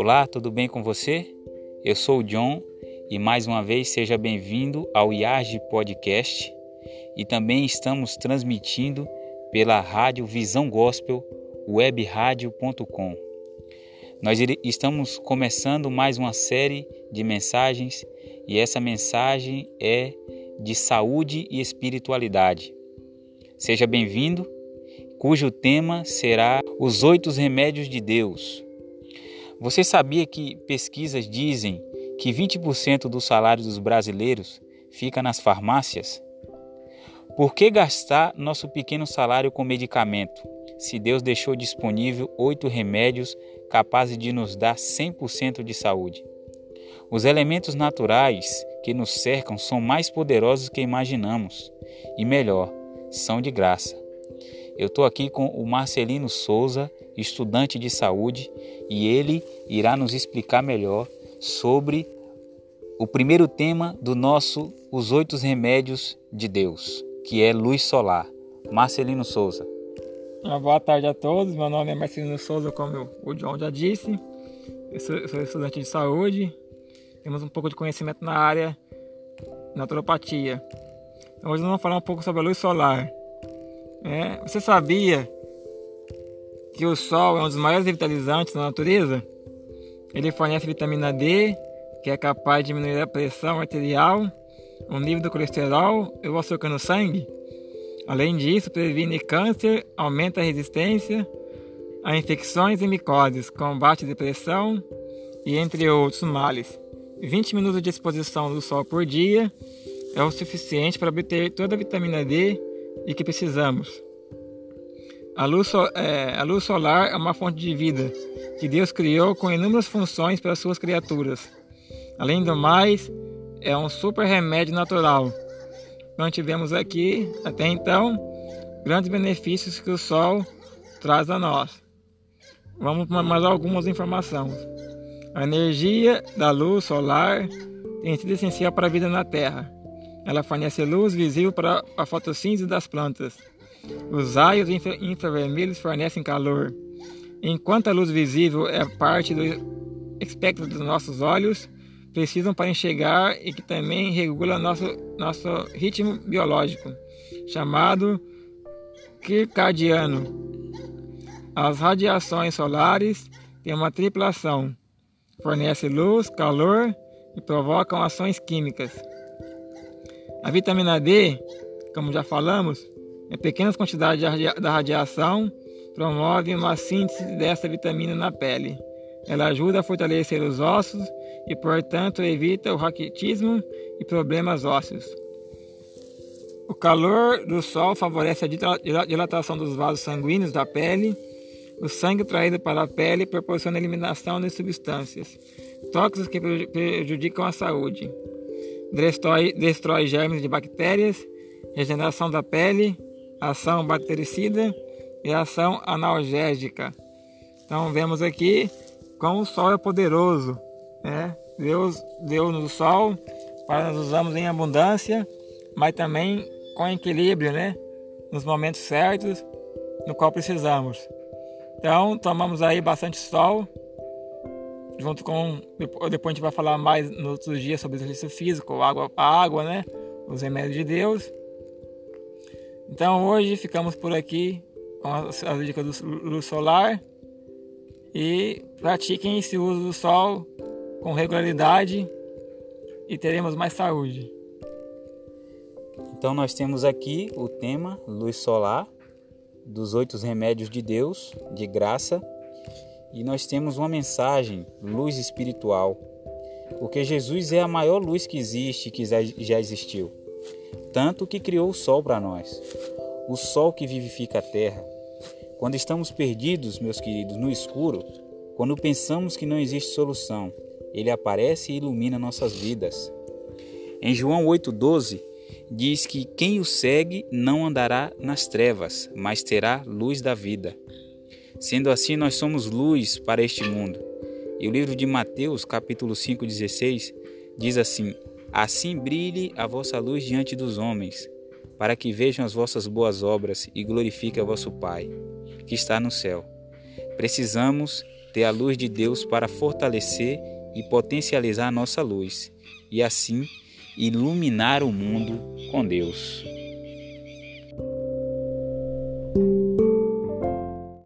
Olá, tudo bem com você? Eu sou o John e mais uma vez seja bem-vindo ao IAGE Podcast e também estamos transmitindo pela rádio Visão Gospel webradio.com. Nós estamos começando mais uma série de mensagens e essa mensagem é de saúde e espiritualidade. Seja bem-vindo, cujo tema será Os Oito Remédios de Deus. Você sabia que pesquisas dizem que 20% do salário dos brasileiros fica nas farmácias? Por que gastar nosso pequeno salário com medicamento, se Deus deixou disponível oito remédios capazes de nos dar 100% de saúde? Os elementos naturais que nos cercam são mais poderosos que imaginamos e, melhor, são de graça. Eu estou aqui com o Marcelino Souza, estudante de saúde, e ele irá nos explicar melhor sobre o primeiro tema do nosso Os Oito Remédios de Deus, que é luz solar. Marcelino Souza. Uma boa tarde a todos. Meu nome é Marcelino Souza, como o John já disse. Eu sou, eu sou estudante de saúde. Temos um pouco de conhecimento na área naturopatia. Então, hoje nós vamos falar um pouco sobre a luz solar. É, você sabia que o Sol é um dos maiores revitalizantes da natureza? Ele fornece vitamina D, que é capaz de diminuir a pressão arterial, o nível do colesterol e o açúcar no sangue. Além disso, previne câncer, aumenta a resistência a infecções e micoses, combate a depressão e entre outros males. 20 minutos de exposição do sol por dia é o suficiente para obter toda a vitamina D e que precisamos. A luz, é, a luz solar é uma fonte de vida que Deus criou com inúmeras funções para suas criaturas. Além do mais, é um super remédio natural. Nós tivemos aqui, até então, grandes benefícios que o Sol traz a nós. Vamos para mais algumas informações. A energia da luz solar tem sido essencial para a vida na Terra. Ela fornece luz visível para a fotossíntese das plantas. Os raios infra infravermelhos fornecem calor. Enquanto a luz visível é parte do espectro dos nossos olhos, precisam para enxergar e que também regula nosso, nosso ritmo biológico, chamado circadiano. As radiações solares têm uma triplação, fornecem luz, calor e provocam ações químicas. A vitamina D, como já falamos, pequenas quantidades da radiação promove uma síntese dessa vitamina na pele. Ela ajuda a fortalecer os ossos e, portanto, evita o raquitismo e problemas ósseos. O calor do sol favorece a dilatação dos vasos sanguíneos da pele. O sangue traído para a pele proporciona a eliminação de substâncias tóxicas que prejudicam a saúde destrói, destrói germes de bactérias, regeneração da pele, ação bactericida e ação analgésica. Então vemos aqui como o sol é poderoso, né? Deus deu-nos o sol para nós usarmos em abundância, mas também com equilíbrio, né? Nos momentos certos no qual precisamos. Então tomamos aí bastante sol junto com. Depois a gente vai falar mais nos outros dias sobre exercício físico, água água, né? Os remédios de Deus. Então hoje ficamos por aqui com as, as dicas do luz solar. E pratiquem esse uso do sol com regularidade e teremos mais saúde. Então nós temos aqui o tema luz solar dos oito remédios de Deus, de graça e nós temos uma mensagem, luz espiritual, porque Jesus é a maior luz que existe, que já existiu, tanto que criou o sol para nós, o sol que vivifica a terra. Quando estamos perdidos, meus queridos, no escuro, quando pensamos que não existe solução, ele aparece e ilumina nossas vidas. Em João 8,12 diz que quem o segue não andará nas trevas, mas terá luz da vida. Sendo assim, nós somos luz para este mundo. E o livro de Mateus, capítulo 5:16, diz assim: Assim brilhe a vossa luz diante dos homens, para que vejam as vossas boas obras e glorifiquem a vosso Pai, que está no céu. Precisamos ter a luz de Deus para fortalecer e potencializar nossa luz e assim iluminar o mundo com Deus.